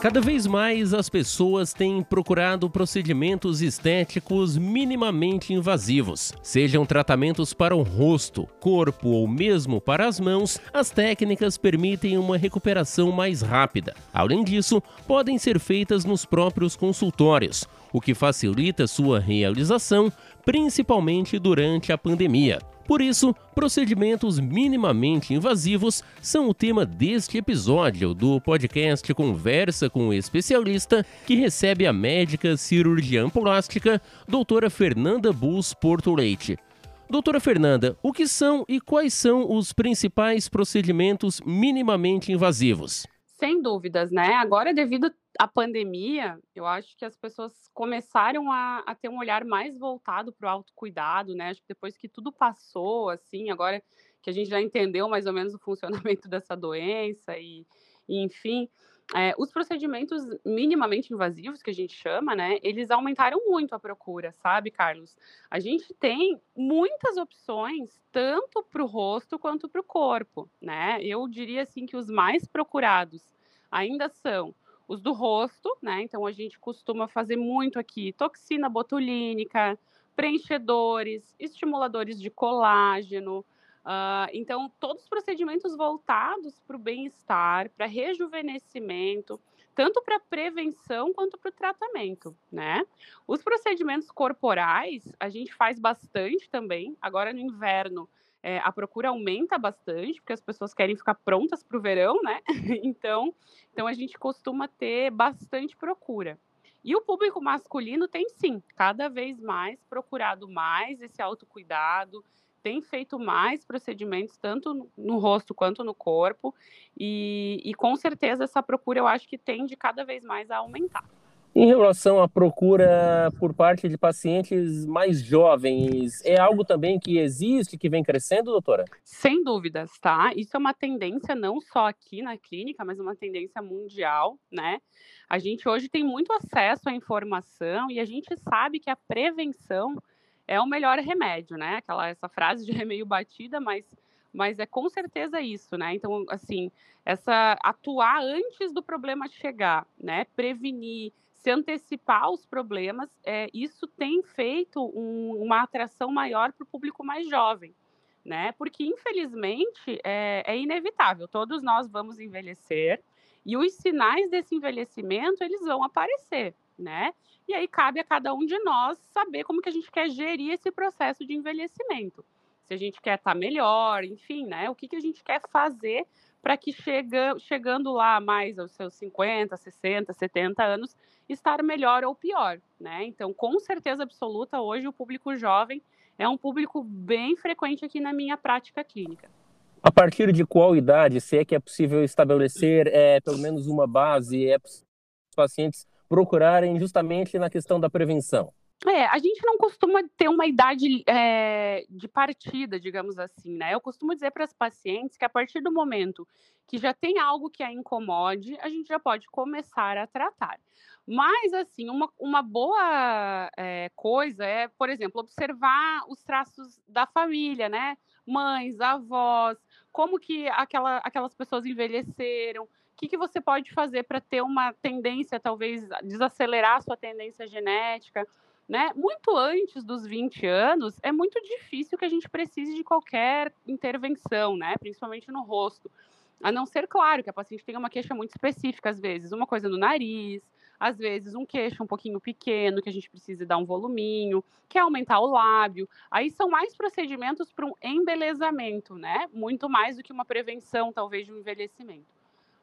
Cada vez mais as pessoas têm procurado procedimentos estéticos minimamente invasivos. Sejam tratamentos para o rosto, corpo ou mesmo para as mãos, as técnicas permitem uma recuperação mais rápida. Além disso, podem ser feitas nos próprios consultórios, o que facilita sua realização, principalmente durante a pandemia. Por isso, procedimentos minimamente invasivos são o tema deste episódio do podcast Conversa com o Especialista, que recebe a médica cirurgiã plástica, doutora Fernanda Bus Porto Leite. Doutora Fernanda, o que são e quais são os principais procedimentos minimamente invasivos? Sem dúvidas, né? Agora, devido à pandemia, eu acho que as pessoas começaram a, a ter um olhar mais voltado para o autocuidado, né? Acho que depois que tudo passou, assim, agora que a gente já entendeu mais ou menos o funcionamento dessa doença e, e enfim, é, os procedimentos minimamente invasivos, que a gente chama, né, eles aumentaram muito a procura, sabe, Carlos? A gente tem muitas opções, tanto para o rosto quanto para o corpo, né? Eu diria, assim, que os mais procurados ainda são os do rosto, né? Então, a gente costuma fazer muito aqui toxina botulínica, preenchedores, estimuladores de colágeno, Uh, então, todos os procedimentos voltados para o bem-estar, para rejuvenescimento, tanto para prevenção quanto para o tratamento, né? Os procedimentos corporais a gente faz bastante também. Agora no inverno é, a procura aumenta bastante porque as pessoas querem ficar prontas para o verão, né? então, então a gente costuma ter bastante procura. E o público masculino tem sim, cada vez mais procurado mais esse autocuidado, tem feito mais procedimentos, tanto no rosto quanto no corpo, e, e com certeza essa procura eu acho que tende cada vez mais a aumentar. Em relação à procura por parte de pacientes mais jovens, é algo também que existe, que vem crescendo, doutora? Sem dúvidas, tá? Isso é uma tendência não só aqui na clínica, mas uma tendência mundial, né? A gente hoje tem muito acesso à informação e a gente sabe que a prevenção é o melhor remédio, né? Aquela essa frase de remeio batida, mas mas é com certeza isso, né? Então, assim, essa atuar antes do problema chegar, né? Prevenir, se antecipar aos problemas, é, isso tem feito um, uma atração maior para o público mais jovem, né? Porque infelizmente é, é inevitável, todos nós vamos envelhecer e os sinais desse envelhecimento eles vão aparecer, né? E aí cabe a cada um de nós saber como que a gente quer gerir esse processo de envelhecimento. Se a gente quer estar tá melhor, enfim, né? O que, que a gente quer fazer para que chega, chegando lá mais aos seus 50, 60, 70 anos, estar melhor ou pior, né? Então, com certeza absoluta, hoje o público jovem é um público bem frequente aqui na minha prática clínica. A partir de qual idade, se é que é possível estabelecer é, pelo menos uma base, é os pacientes procurarem justamente na questão da prevenção? É, a gente não costuma ter uma idade é, de partida, digamos assim, né? Eu costumo dizer para as pacientes que a partir do momento que já tem algo que a incomode, a gente já pode começar a tratar. Mas, assim, uma, uma boa é, coisa é, por exemplo, observar os traços da família, né? Mães, avós, como que aquela, aquelas pessoas envelheceram, o que, que você pode fazer para ter uma tendência, talvez, desacelerar a sua tendência genética? Né? Muito antes dos 20 anos, é muito difícil que a gente precise de qualquer intervenção, né? principalmente no rosto. A não ser, claro, que a paciente tenha uma queixa muito específica, às vezes, uma coisa no nariz, às vezes um queixo um pouquinho pequeno, que a gente precisa dar um voluminho, quer aumentar o lábio. Aí são mais procedimentos para um embelezamento, né? Muito mais do que uma prevenção, talvez, de um envelhecimento.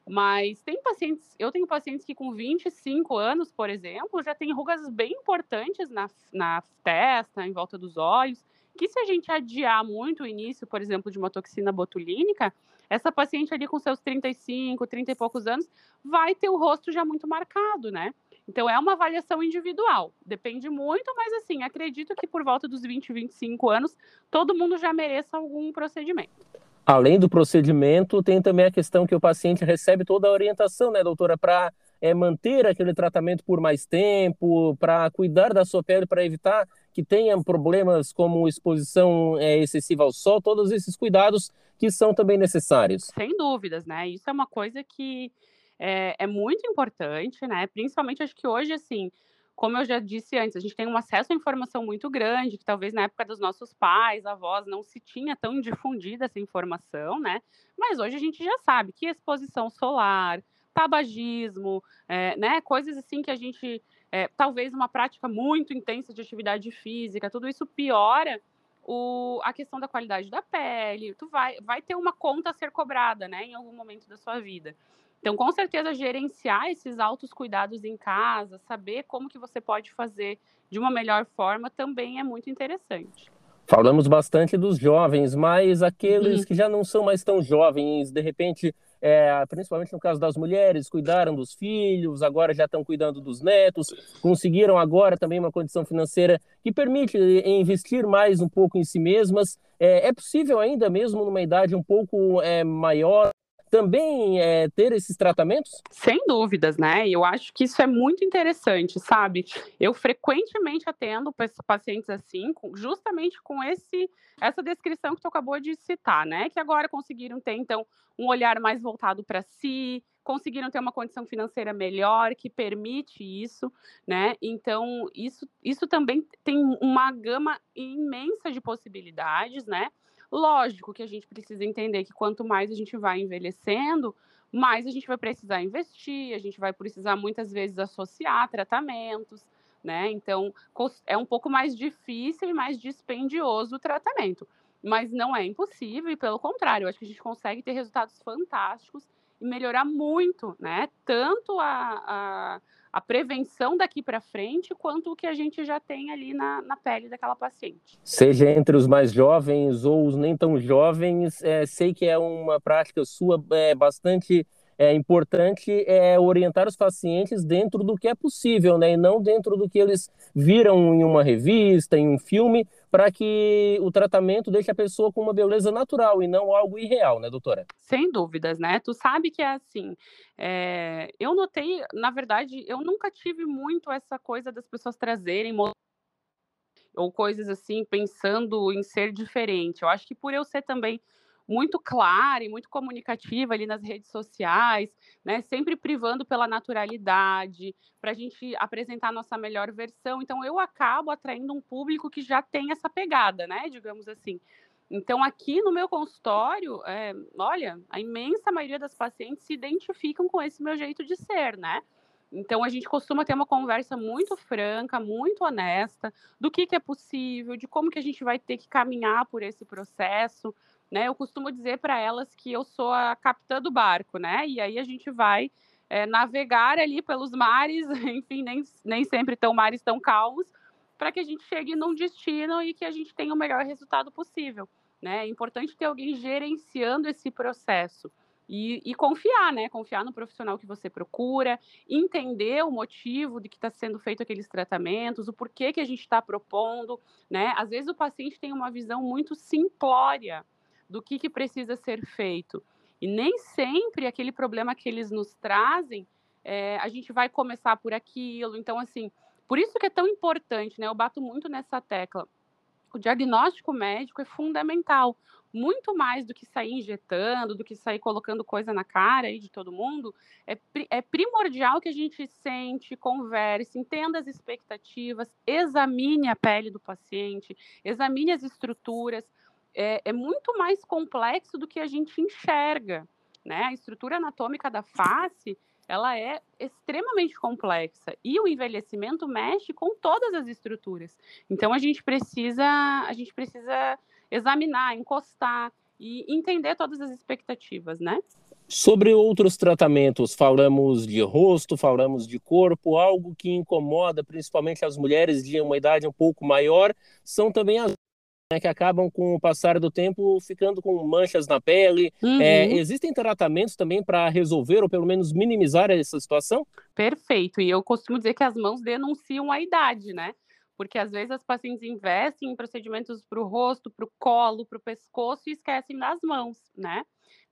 Mas tem pacientes, eu tenho pacientes que com 25 anos, por exemplo, já tem rugas bem importantes na, na testa, em volta dos olhos, que se a gente adiar muito o início, por exemplo, de uma toxina botulínica, essa paciente ali com seus 35, 30 e poucos anos, vai ter o rosto já muito marcado, né? Então é uma avaliação individual, depende muito, mas assim, acredito que por volta dos 20, 25 anos, todo mundo já mereça algum procedimento. Além do procedimento, tem também a questão que o paciente recebe toda a orientação, né, doutora, para é, manter aquele tratamento por mais tempo, para cuidar da sua pele, para evitar que tenha problemas como exposição é, excessiva ao sol, todos esses cuidados que são também necessários. Sem dúvidas, né? Isso é uma coisa que é, é muito importante, né? Principalmente acho que hoje, assim, como eu já disse antes, a gente tem um acesso à informação muito grande, que talvez na época dos nossos pais, avós, não se tinha tão difundida essa informação, né? Mas hoje a gente já sabe que exposição solar, tabagismo, é, né? Coisas assim que a gente. É, talvez uma prática muito intensa de atividade física, tudo isso piora o, a questão da qualidade da pele. Tu vai, vai ter uma conta a ser cobrada, né? Em algum momento da sua vida. Então, com certeza, gerenciar esses altos cuidados em casa, saber como que você pode fazer de uma melhor forma, também é muito interessante. Falamos bastante dos jovens, mas aqueles uhum. que já não são mais tão jovens, de repente, é, principalmente no caso das mulheres, cuidaram dos filhos, agora já estão cuidando dos netos, conseguiram agora também uma condição financeira que permite investir mais um pouco em si mesmas. É, é possível ainda, mesmo numa idade um pouco é, maior, também é, ter esses tratamentos? Sem dúvidas, né? Eu acho que isso é muito interessante, sabe? Eu frequentemente atendo pacientes assim, justamente com esse essa descrição que tu acabou de citar, né? Que agora conseguiram ter, então, um olhar mais voltado para si, conseguiram ter uma condição financeira melhor que permite isso, né? Então, isso, isso também tem uma gama imensa de possibilidades, né? Lógico que a gente precisa entender que quanto mais a gente vai envelhecendo, mais a gente vai precisar investir, a gente vai precisar muitas vezes associar tratamentos, né? Então, é um pouco mais difícil e mais dispendioso o tratamento. Mas não é impossível, e pelo contrário, eu acho que a gente consegue ter resultados fantásticos e melhorar muito, né? Tanto a, a a prevenção daqui para frente, quanto o que a gente já tem ali na, na pele daquela paciente. Seja entre os mais jovens ou os nem tão jovens, é, sei que é uma prática sua é, bastante é importante é orientar os pacientes dentro do que é possível, né? E não dentro do que eles viram em uma revista, em um filme, para que o tratamento deixe a pessoa com uma beleza natural e não algo irreal, né, doutora? Sem dúvidas, né? Tu sabe que é assim. É... Eu notei, na verdade, eu nunca tive muito essa coisa das pessoas trazerem ou coisas assim, pensando em ser diferente. Eu acho que por eu ser também muito clara e muito comunicativa ali nas redes sociais, né? Sempre privando pela naturalidade, para a gente apresentar a nossa melhor versão. Então, eu acabo atraindo um público que já tem essa pegada, né? Digamos assim. Então, aqui no meu consultório, é, olha, a imensa maioria das pacientes se identificam com esse meu jeito de ser, né? Então, a gente costuma ter uma conversa muito franca, muito honesta, do que, que é possível, de como que a gente vai ter que caminhar por esse processo, né? Eu costumo dizer para elas que eu sou a capitã do barco, né? E aí a gente vai é, navegar ali pelos mares, enfim, nem, nem sempre tão mares tão calmos, para que a gente chegue num destino e que a gente tenha o melhor resultado possível. Né? É importante ter alguém gerenciando esse processo. E, e, confiar, né? Confiar no profissional que você procura, entender o motivo de que está sendo feito aqueles tratamentos, o porquê que a gente está propondo, né? Às vezes o paciente tem uma visão muito simplória do que, que precisa ser feito. E nem sempre aquele problema que eles nos trazem, é, a gente vai começar por aquilo. Então, assim, por isso que é tão importante, né? Eu bato muito nessa tecla. O diagnóstico médico é fundamental, muito mais do que sair injetando, do que sair colocando coisa na cara aí de todo mundo. É, é primordial que a gente sente, converse, entenda as expectativas, examine a pele do paciente, examine as estruturas é, é muito mais complexo do que a gente enxerga. Né? A estrutura anatômica da face ela é extremamente complexa e o envelhecimento mexe com todas as estruturas. Então a gente precisa a gente precisa examinar, encostar e entender todas as expectativas, né? Sobre outros tratamentos, falamos de rosto, falamos de corpo, algo que incomoda principalmente as mulheres de uma idade um pouco maior, são também as né, que acabam com o passar do tempo ficando com manchas na pele. Uhum. É, existem tratamentos também para resolver ou pelo menos minimizar essa situação? Perfeito. E eu costumo dizer que as mãos denunciam a idade, né? Porque às vezes as pacientes investem em procedimentos para o rosto, para o colo, para o pescoço e esquecem das mãos, né?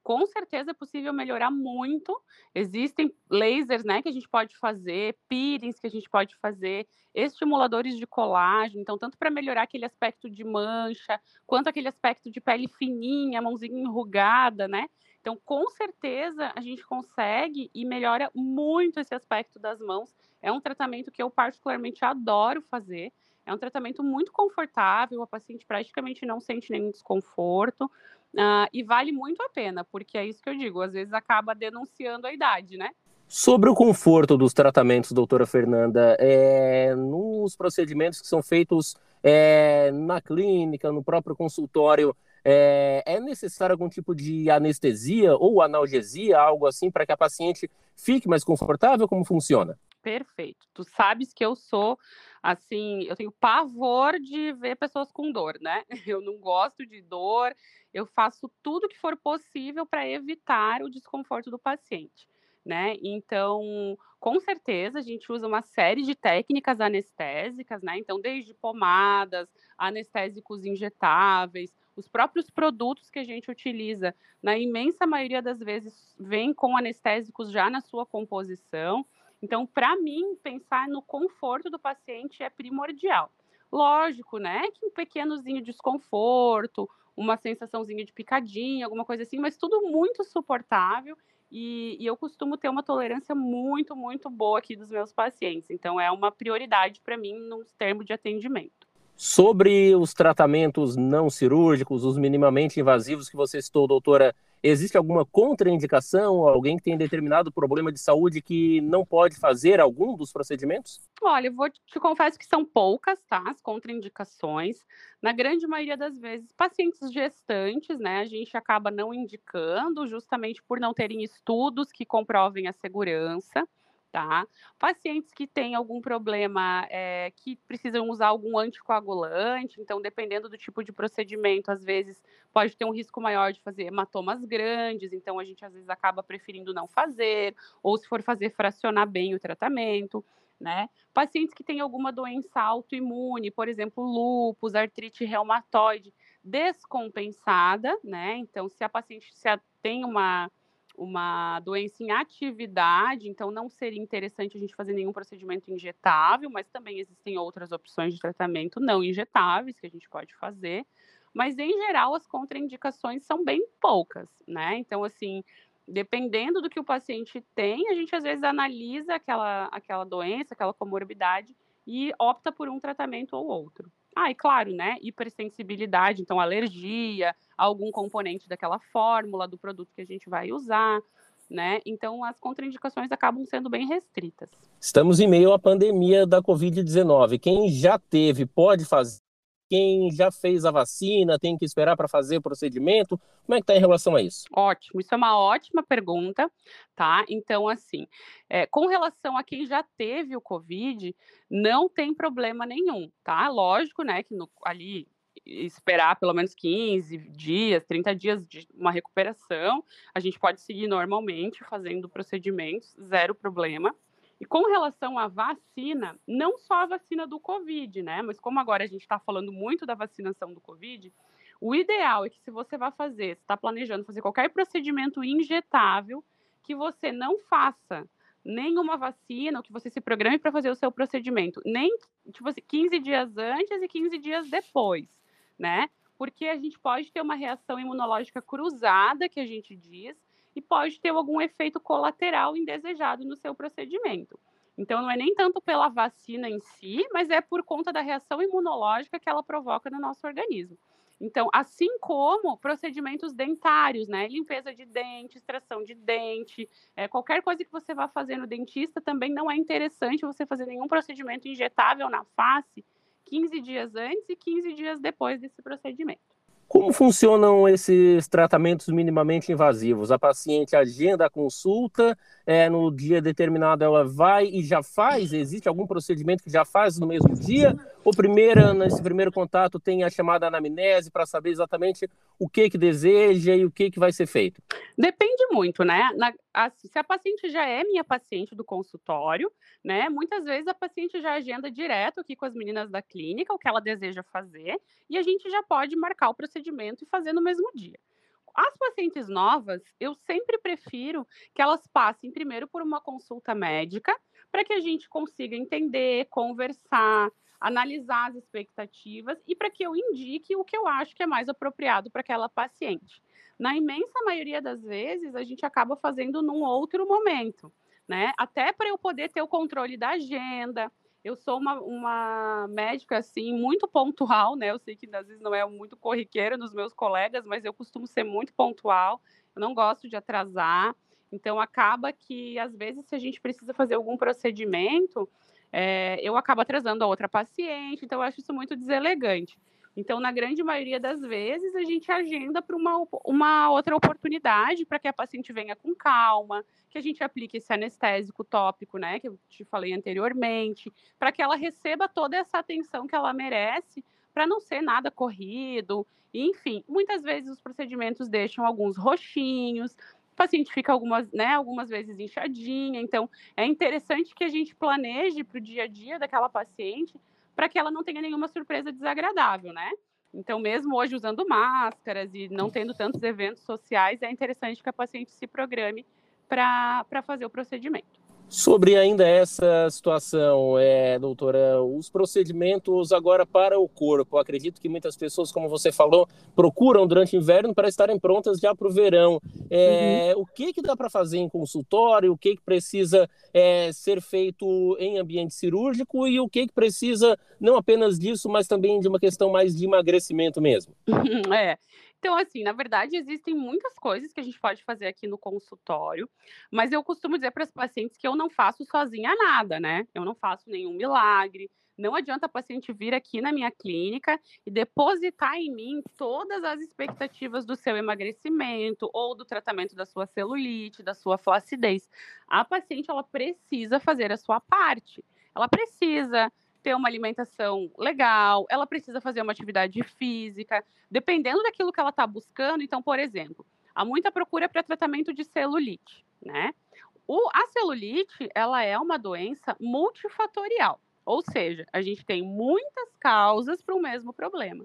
Com certeza é possível melhorar muito. Existem lasers, né, que a gente pode fazer, peelings que a gente pode fazer, estimuladores de colágeno, então tanto para melhorar aquele aspecto de mancha, quanto aquele aspecto de pele fininha, mãozinha enrugada, né? Então, com certeza, a gente consegue e melhora muito esse aspecto das mãos. É um tratamento que eu particularmente adoro fazer. É um tratamento muito confortável, a paciente praticamente não sente nenhum desconforto. Uh, e vale muito a pena, porque é isso que eu digo, às vezes acaba denunciando a idade, né? Sobre o conforto dos tratamentos, doutora Fernanda, é, nos procedimentos que são feitos é, na clínica, no próprio consultório, é, é, necessário algum tipo de anestesia ou analgesia, algo assim, para que a paciente fique mais confortável? Como funciona? Perfeito. Tu sabes que eu sou assim, eu tenho pavor de ver pessoas com dor, né? Eu não gosto de dor, eu faço tudo que for possível para evitar o desconforto do paciente. Né? Então, com certeza, a gente usa uma série de técnicas anestésicas, né? Então, desde pomadas, anestésicos injetáveis, os próprios produtos que a gente utiliza, na imensa maioria das vezes, vêm com anestésicos já na sua composição. Então, para mim, pensar no conforto do paciente é primordial. Lógico, né, que um pequenozinho desconforto, uma sensaçãozinha de picadinha, alguma coisa assim, mas tudo muito suportável. E, e, eu costumo ter uma tolerância muito, muito boa aqui dos meus pacientes. Então, é uma prioridade para mim nos termos de atendimento. Sobre os tratamentos não cirúrgicos, os minimamente invasivos que você citou, doutora, existe alguma contraindicação? Alguém que tem determinado problema de saúde que não pode fazer algum dos procedimentos? Olha, eu vou te confesso que são poucas, tá? As contraindicações. Na grande maioria das vezes, pacientes gestantes, né? A gente acaba não indicando, justamente por não terem estudos que comprovem a segurança tá? Pacientes que têm algum problema, é, que precisam usar algum anticoagulante, então, dependendo do tipo de procedimento, às vezes pode ter um risco maior de fazer hematomas grandes, então a gente às vezes acaba preferindo não fazer, ou se for fazer, fracionar bem o tratamento. Né? Pacientes que têm alguma doença autoimune, por exemplo, lúpus, artrite reumatoide descompensada, né? Então, se a paciente se tem uma uma doença em atividade, então não seria interessante a gente fazer nenhum procedimento injetável, mas também existem outras opções de tratamento não injetáveis que a gente pode fazer. Mas em geral as contraindicações são bem poucas, né? Então assim, dependendo do que o paciente tem, a gente às vezes analisa aquela aquela doença, aquela comorbidade e opta por um tratamento ou outro. Ah, e claro, né? Hipersensibilidade, então alergia, algum componente daquela fórmula do produto que a gente vai usar, né? Então as contraindicações acabam sendo bem restritas. Estamos em meio à pandemia da Covid-19. Quem já teve pode fazer quem já fez a vacina tem que esperar para fazer o procedimento? Como é que está em relação a isso? Ótimo, isso é uma ótima pergunta, tá? Então, assim, é, com relação a quem já teve o Covid, não tem problema nenhum, tá? Lógico, né, que no, ali esperar pelo menos 15 dias, 30 dias de uma recuperação, a gente pode seguir normalmente fazendo procedimentos, zero problema. E com relação à vacina, não só a vacina do Covid, né? Mas como agora a gente está falando muito da vacinação do Covid, o ideal é que se você vai fazer, está planejando fazer qualquer procedimento injetável, que você não faça nenhuma vacina, ou que você se programe para fazer o seu procedimento, nem tipo assim, 15 dias antes e 15 dias depois, né? Porque a gente pode ter uma reação imunológica cruzada, que a gente diz, e pode ter algum efeito colateral indesejado no seu procedimento. Então, não é nem tanto pela vacina em si, mas é por conta da reação imunológica que ela provoca no nosso organismo. Então, assim como procedimentos dentários, né? Limpeza de dente, extração de dente, é, qualquer coisa que você vá fazer no dentista, também não é interessante você fazer nenhum procedimento injetável na face 15 dias antes e 15 dias depois desse procedimento. Como funcionam esses tratamentos minimamente invasivos? A paciente agenda a consulta, é, no dia determinado ela vai e já faz? Existe algum procedimento que já faz no mesmo dia? Ou primeira, nesse primeiro contato tem a chamada anamnese para saber exatamente o que que deseja e o que que vai ser feito? Depende muito, né? Na, a, se a paciente já é minha paciente do consultório, né? Muitas vezes a paciente já agenda direto aqui com as meninas da clínica o que ela deseja fazer e a gente já pode marcar o procedimento e fazer no mesmo dia. As pacientes novas, eu sempre prefiro que elas passem primeiro por uma consulta médica para que a gente consiga entender, conversar, analisar as expectativas e para que eu indique o que eu acho que é mais apropriado para aquela paciente. Na imensa maioria das vezes, a gente acaba fazendo num outro momento, né? Até para eu poder ter o controle da agenda. Eu sou uma, uma médica, assim, muito pontual, né? Eu sei que às vezes não é muito corriqueira nos meus colegas, mas eu costumo ser muito pontual. Eu não gosto de atrasar. Então, acaba que, às vezes, se a gente precisa fazer algum procedimento, é, eu acabo atrasando a outra paciente. Então, eu acho isso muito deselegante. Então, na grande maioria das vezes, a gente agenda para uma, uma outra oportunidade para que a paciente venha com calma, que a gente aplique esse anestésico tópico, né, que eu te falei anteriormente, para que ela receba toda essa atenção que ela merece, para não ser nada corrido. Enfim, muitas vezes os procedimentos deixam alguns roxinhos, o paciente fica algumas, né, algumas vezes inchadinha. Então, é interessante que a gente planeje para o dia a dia daquela paciente para que ela não tenha nenhuma surpresa desagradável, né? Então, mesmo hoje usando máscaras e não tendo tantos eventos sociais, é interessante que a paciente se programe para fazer o procedimento. Sobre ainda essa situação, é, doutora, os procedimentos agora para o corpo. acredito que muitas pessoas, como você falou, procuram durante o inverno para estarem prontas já para o verão. É, uhum. O que, que dá para fazer em consultório? O que, que precisa é, ser feito em ambiente cirúrgico? E o que, que precisa, não apenas disso, mas também de uma questão mais de emagrecimento mesmo? É. Então, assim, na verdade, existem muitas coisas que a gente pode fazer aqui no consultório, mas eu costumo dizer para as pacientes que eu não faço sozinha nada, né? Eu não faço nenhum milagre. Não adianta a paciente vir aqui na minha clínica e depositar em mim todas as expectativas do seu emagrecimento ou do tratamento da sua celulite, da sua flacidez. A paciente ela precisa fazer a sua parte. Ela precisa ter uma alimentação legal, ela precisa fazer uma atividade física, dependendo daquilo que ela está buscando. Então, por exemplo, há muita procura para tratamento de celulite, né? O, a celulite, ela é uma doença multifatorial, ou seja, a gente tem muitas causas para o mesmo problema.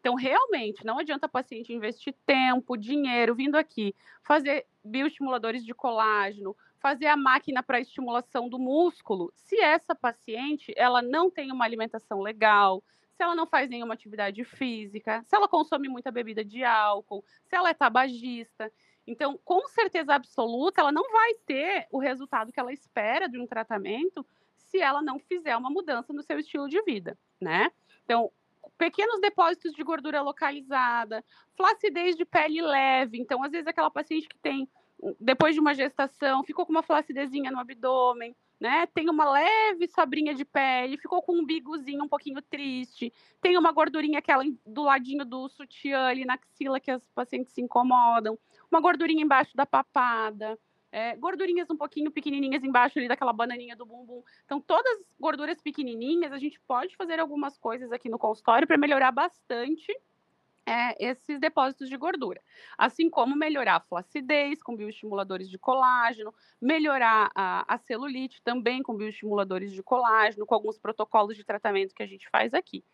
Então, realmente, não adianta a paciente investir tempo, dinheiro, vindo aqui, fazer bioestimuladores de colágeno, fazer a máquina para estimulação do músculo, se essa paciente ela não tem uma alimentação legal, se ela não faz nenhuma atividade física, se ela consome muita bebida de álcool, se ela é tabagista. Então, com certeza absoluta, ela não vai ter o resultado que ela espera de um tratamento se ela não fizer uma mudança no seu estilo de vida, né? Então, pequenos depósitos de gordura localizada, flacidez de pele leve. Então, às vezes, aquela paciente que tem depois de uma gestação, ficou com uma flacidezinha no abdômen, né? Tem uma leve sobrinha de pele, ficou com um bigozinho um pouquinho triste, tem uma gordurinha aquela do ladinho do sutiã ali na axila que as pacientes se incomodam, uma gordurinha embaixo da papada, é, gordurinhas um pouquinho pequenininhas embaixo ali daquela bananinha do bumbum. Então, todas as gorduras pequenininhas, a gente pode fazer algumas coisas aqui no consultório para melhorar bastante é, esses depósitos de gordura. Assim como melhorar a flacidez com bioestimuladores de colágeno, melhorar a, a, celulite também com bioestimuladores de colágeno, com alguns protocolos de tratamento que a gente faz aqui.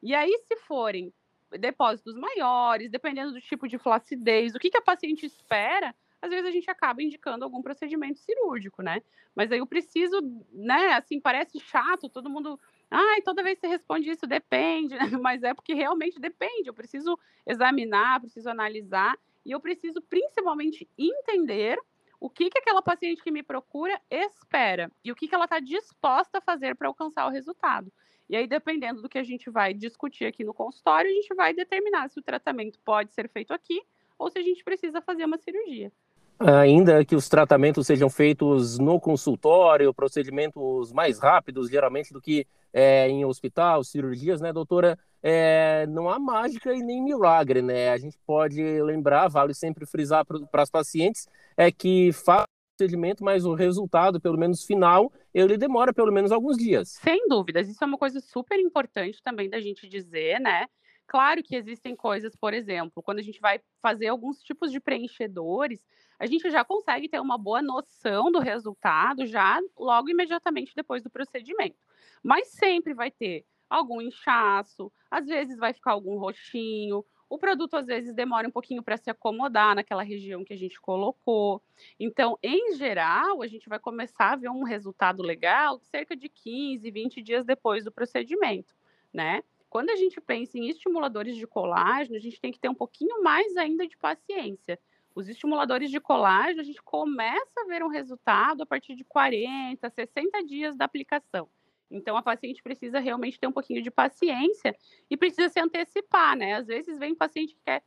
E aí, se forem depósitos maiores, dependendo do tipo de flacidez, o que, que a paciente espera, às vezes a gente acaba indicando algum procedimento cirúrgico, né? Mas aí eu preciso, né? Assim, parece chato, todo mundo Ai, toda vez que você responde isso, depende, mas é porque realmente depende. Eu preciso examinar, preciso analisar e eu preciso principalmente entender o que, que aquela paciente que me procura espera e o que, que ela está disposta a fazer para alcançar o resultado. E aí, dependendo do que a gente vai discutir aqui no consultório, a gente vai determinar se o tratamento pode ser feito aqui ou se a gente precisa fazer uma cirurgia. Ainda que os tratamentos sejam feitos no consultório, procedimentos mais rápidos, geralmente, do que é, em hospital, cirurgias, né, doutora? É, não há mágica e nem milagre, né? A gente pode lembrar, vale sempre frisar para as pacientes, é que faz o procedimento, mas o resultado, pelo menos final, ele demora pelo menos alguns dias. Sem dúvidas, isso é uma coisa super importante também da gente dizer, né? Claro que existem coisas, por exemplo, quando a gente vai fazer alguns tipos de preenchedores, a gente já consegue ter uma boa noção do resultado já logo imediatamente depois do procedimento mas sempre vai ter algum inchaço, às vezes vai ficar algum roxinho, o produto às vezes demora um pouquinho para se acomodar naquela região que a gente colocou. Então, em geral, a gente vai começar a ver um resultado legal cerca de 15, 20 dias depois do procedimento, né? quando a gente pensa em estimuladores de colágeno, a gente tem que ter um pouquinho mais ainda de paciência. Os estimuladores de colágeno, a gente começa a ver um resultado a partir de 40, 60 dias da aplicação. Então, a paciente precisa realmente ter um pouquinho de paciência e precisa se antecipar, né? Às vezes vem paciente que quer,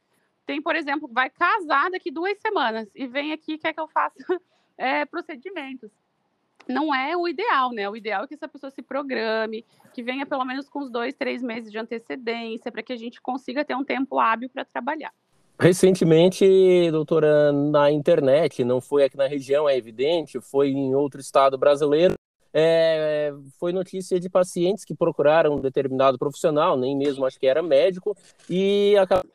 tem, por exemplo, vai casar daqui duas semanas e vem aqui e quer que eu faça é, procedimentos. Não é o ideal, né? O ideal é que essa pessoa se programe, que venha pelo menos com uns dois, três meses de antecedência, para que a gente consiga ter um tempo hábil para trabalhar. Recentemente, doutora, na internet, não foi aqui na região, é evidente, foi em outro estado brasileiro, é, foi notícia de pacientes que procuraram um determinado profissional, nem mesmo acho que era médico, e acabaram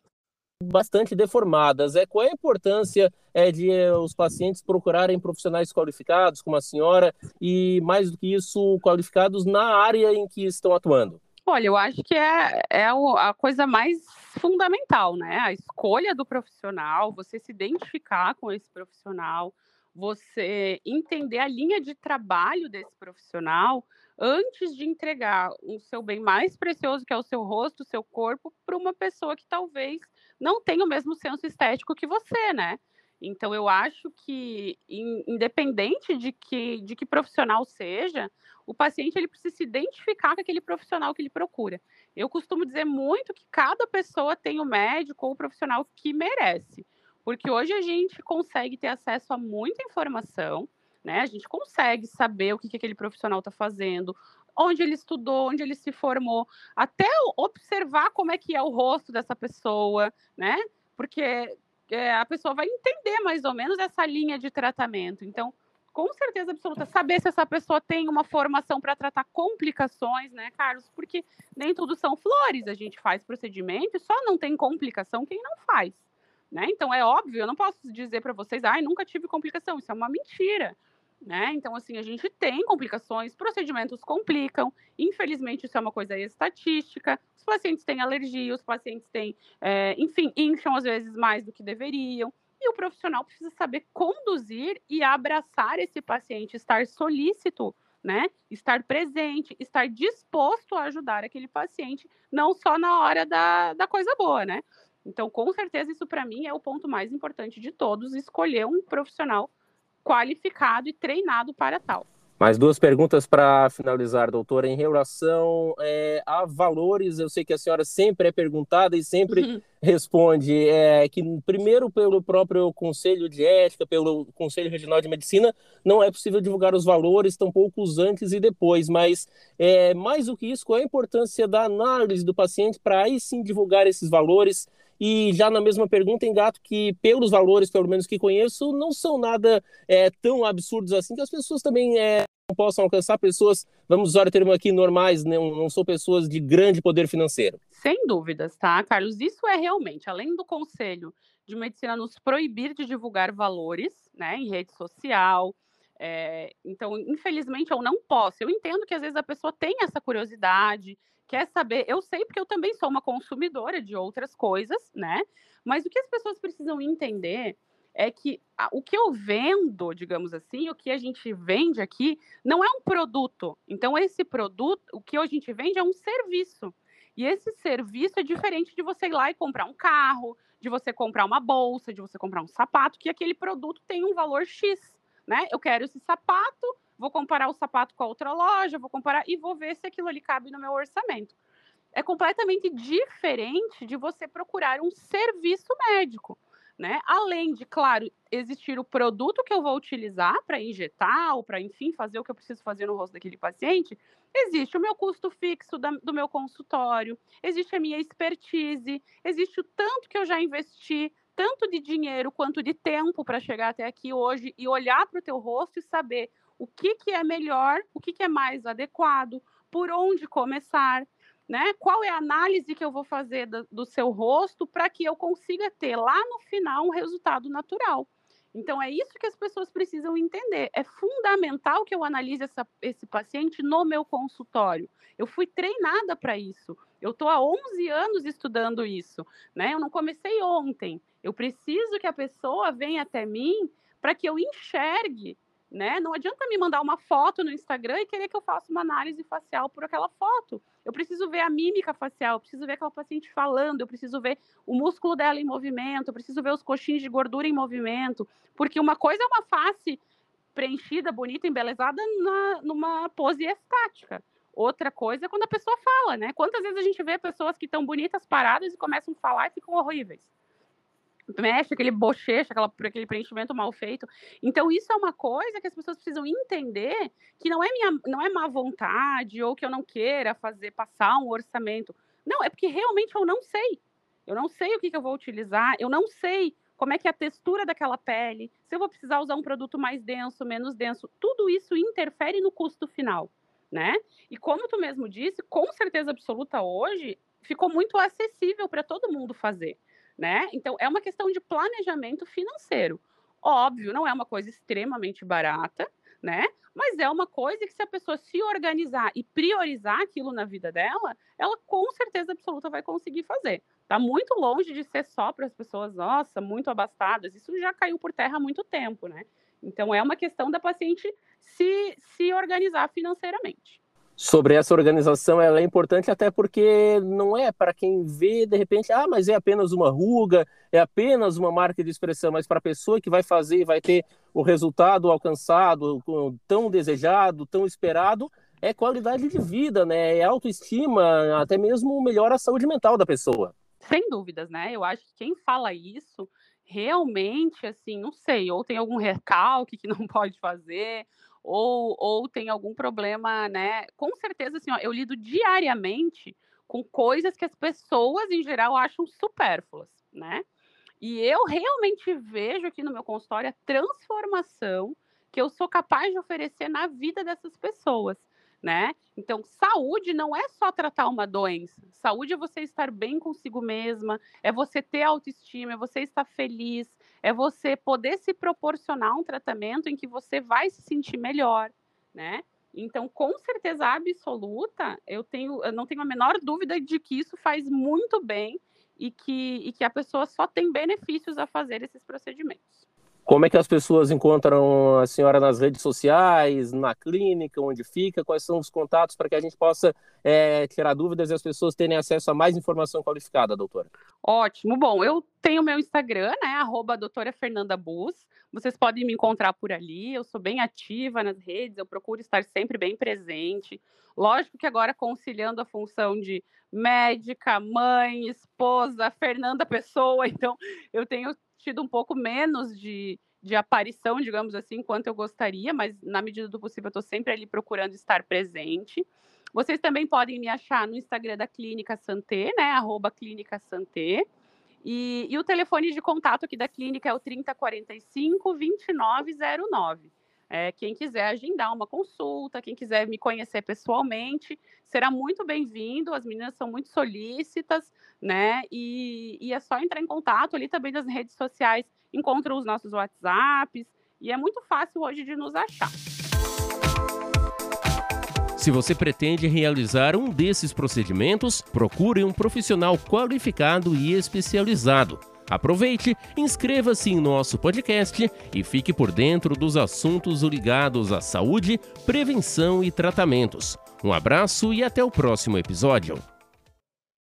bastante deformadas. É, qual é a importância é, de os pacientes procurarem profissionais qualificados, como a senhora, e mais do que isso, qualificados na área em que estão atuando? Olha, eu acho que é, é a coisa mais fundamental, né? A escolha do profissional, você se identificar com esse profissional, você entender a linha de trabalho desse profissional antes de entregar o seu bem mais precioso, que é o seu rosto, o seu corpo, para uma pessoa que talvez não tenha o mesmo senso estético que você, né? Então eu acho que independente de que de que profissional seja, o paciente ele precisa se identificar com aquele profissional que ele procura. Eu costumo dizer muito que cada pessoa tem o médico ou o profissional que merece. Porque hoje a gente consegue ter acesso a muita informação, né? A gente consegue saber o que, que aquele profissional está fazendo, onde ele estudou, onde ele se formou, até observar como é que é o rosto dessa pessoa, né? Porque é, a pessoa vai entender mais ou menos essa linha de tratamento. Então, com certeza absoluta, saber se essa pessoa tem uma formação para tratar complicações, né, Carlos? Porque nem tudo são flores, a gente faz procedimento só não tem complicação quem não faz. Né? Então é óbvio, eu não posso dizer para vocês, ai, nunca tive complicação, isso é uma mentira. Né? Então, assim, a gente tem complicações, procedimentos complicam, infelizmente isso é uma coisa estatística, os pacientes têm alergia, os pacientes têm, é, enfim, incham às vezes mais do que deveriam, e o profissional precisa saber conduzir e abraçar esse paciente, estar solícito, né? Estar presente, estar disposto a ajudar aquele paciente, não só na hora da, da coisa boa, né? Então, com certeza, isso para mim é o ponto mais importante de todos: escolher um profissional qualificado e treinado para tal. Mais duas perguntas para finalizar, doutora. Em relação é, a valores, eu sei que a senhora sempre é perguntada e sempre uhum. responde é, que, primeiro, pelo próprio Conselho de Ética, pelo Conselho Regional de Medicina, não é possível divulgar os valores, tampouco os antes e depois. Mas, é, mais do que isso, qual é a importância da análise do paciente para aí sim divulgar esses valores? E já na mesma pergunta, engato que, pelos valores, pelo menos que conheço, não são nada é, tão absurdos assim, que as pessoas também é, possam alcançar pessoas, vamos usar o termo aqui, normais, não, não são pessoas de grande poder financeiro. Sem dúvidas, tá, Carlos? Isso é realmente, além do Conselho de Medicina nos proibir de divulgar valores né, em rede social, é, então, infelizmente, eu não posso. Eu entendo que às vezes a pessoa tem essa curiosidade, quer saber. Eu sei porque eu também sou uma consumidora de outras coisas, né? Mas o que as pessoas precisam entender é que o que eu vendo, digamos assim, o que a gente vende aqui, não é um produto. Então, esse produto, o que a gente vende é um serviço. E esse serviço é diferente de você ir lá e comprar um carro, de você comprar uma bolsa, de você comprar um sapato, que aquele produto tem um valor X, né? Eu quero esse sapato, vou comparar o sapato com a outra loja, vou comparar e vou ver se aquilo ali cabe no meu orçamento. É completamente diferente de você procurar um serviço médico, né? Além de, claro, existir o produto que eu vou utilizar para injetar ou para, enfim, fazer o que eu preciso fazer no rosto daquele paciente, existe o meu custo fixo da, do meu consultório, existe a minha expertise, existe o tanto que eu já investi, tanto de dinheiro quanto de tempo para chegar até aqui hoje e olhar para o teu rosto e saber o que, que é melhor, o que, que é mais adequado, por onde começar, né? Qual é a análise que eu vou fazer do, do seu rosto para que eu consiga ter lá no final um resultado natural. Então, é isso que as pessoas precisam entender. É fundamental que eu analise essa, esse paciente no meu consultório. Eu fui treinada para isso. Eu estou há 11 anos estudando isso. Né? Eu não comecei ontem. Eu preciso que a pessoa venha até mim para que eu enxergue né? Não adianta me mandar uma foto no Instagram e querer que eu faça uma análise facial por aquela foto. Eu preciso ver a mímica facial, eu preciso ver aquela paciente falando, eu preciso ver o músculo dela em movimento, eu preciso ver os coxins de gordura em movimento, porque uma coisa é uma face preenchida, bonita, embelezada na, numa pose estática. Outra coisa é quando a pessoa fala, né? Quantas vezes a gente vê pessoas que estão bonitas paradas e começam a falar e ficam horríveis? Mexe aquele bochecha, aquela, aquele preenchimento mal feito. Então, isso é uma coisa que as pessoas precisam entender que não é minha, não é má vontade ou que eu não queira fazer passar um orçamento. Não, é porque realmente eu não sei. Eu não sei o que, que eu vou utilizar, eu não sei como é que é a textura daquela pele, se eu vou precisar usar um produto mais denso, menos denso. Tudo isso interfere no custo final, né? E como tu mesmo disse, com certeza absoluta hoje, ficou muito acessível para todo mundo fazer né? Então, é uma questão de planejamento financeiro. Óbvio, não é uma coisa extremamente barata, né? Mas é uma coisa que se a pessoa se organizar e priorizar aquilo na vida dela, ela com certeza absoluta vai conseguir fazer. Está muito longe de ser só para as pessoas, nossa, muito abastadas. Isso já caiu por terra há muito tempo, né? Então é uma questão da paciente se, se organizar financeiramente sobre essa organização ela é importante até porque não é para quem vê de repente ah mas é apenas uma ruga é apenas uma marca de expressão mas para a pessoa que vai fazer e vai ter o resultado alcançado tão desejado tão esperado é qualidade de vida né? É autoestima até mesmo melhora a saúde mental da pessoa. Sem dúvidas né? Eu acho que quem fala isso realmente assim não sei ou tem algum recalque que não pode fazer ou, ou tem algum problema, né? Com certeza, assim, ó, eu lido diariamente com coisas que as pessoas, em geral, acham supérfluas, né? E eu realmente vejo aqui no meu consultório a transformação que eu sou capaz de oferecer na vida dessas pessoas né? Então, saúde não é só tratar uma doença. Saúde é você estar bem consigo mesma, é você ter autoestima, é você estar feliz, é você poder se proporcionar um tratamento em que você vai se sentir melhor, né? Então, com certeza absoluta, eu tenho, eu não tenho a menor dúvida de que isso faz muito bem e que, e que a pessoa só tem benefícios a fazer esses procedimentos. Como é que as pessoas encontram a senhora nas redes sociais, na clínica, onde fica? Quais são os contatos para que a gente possa é, tirar dúvidas e as pessoas terem acesso a mais informação qualificada, doutora? Ótimo. Bom, eu tenho meu Instagram, né? Arroba doutora Fernanda Bus. Vocês podem me encontrar por ali. Eu sou bem ativa nas redes, eu procuro estar sempre bem presente. Lógico que agora conciliando a função de médica, mãe, esposa, Fernanda Pessoa, então eu tenho tido um pouco menos de, de aparição, digamos assim, quanto eu gostaria, mas na medida do possível eu estou sempre ali procurando estar presente. Vocês também podem me achar no Instagram da Clínica Santé, né? Arroba Clínica Santé. E, e, o telefone de contato aqui da clínica é o 3045 2909. É, quem quiser agendar uma consulta, quem quiser me conhecer pessoalmente, será muito bem-vindo. As meninas são muito solícitas, né? E, e, é só entrar em contato ali também nas redes sociais, encontram os nossos WhatsApps, e é muito fácil hoje de nos achar. Se você pretende realizar um desses procedimentos, procure um profissional qualificado e especializado. Aproveite, inscreva-se em nosso podcast e fique por dentro dos assuntos ligados à saúde, prevenção e tratamentos. Um abraço e até o próximo episódio.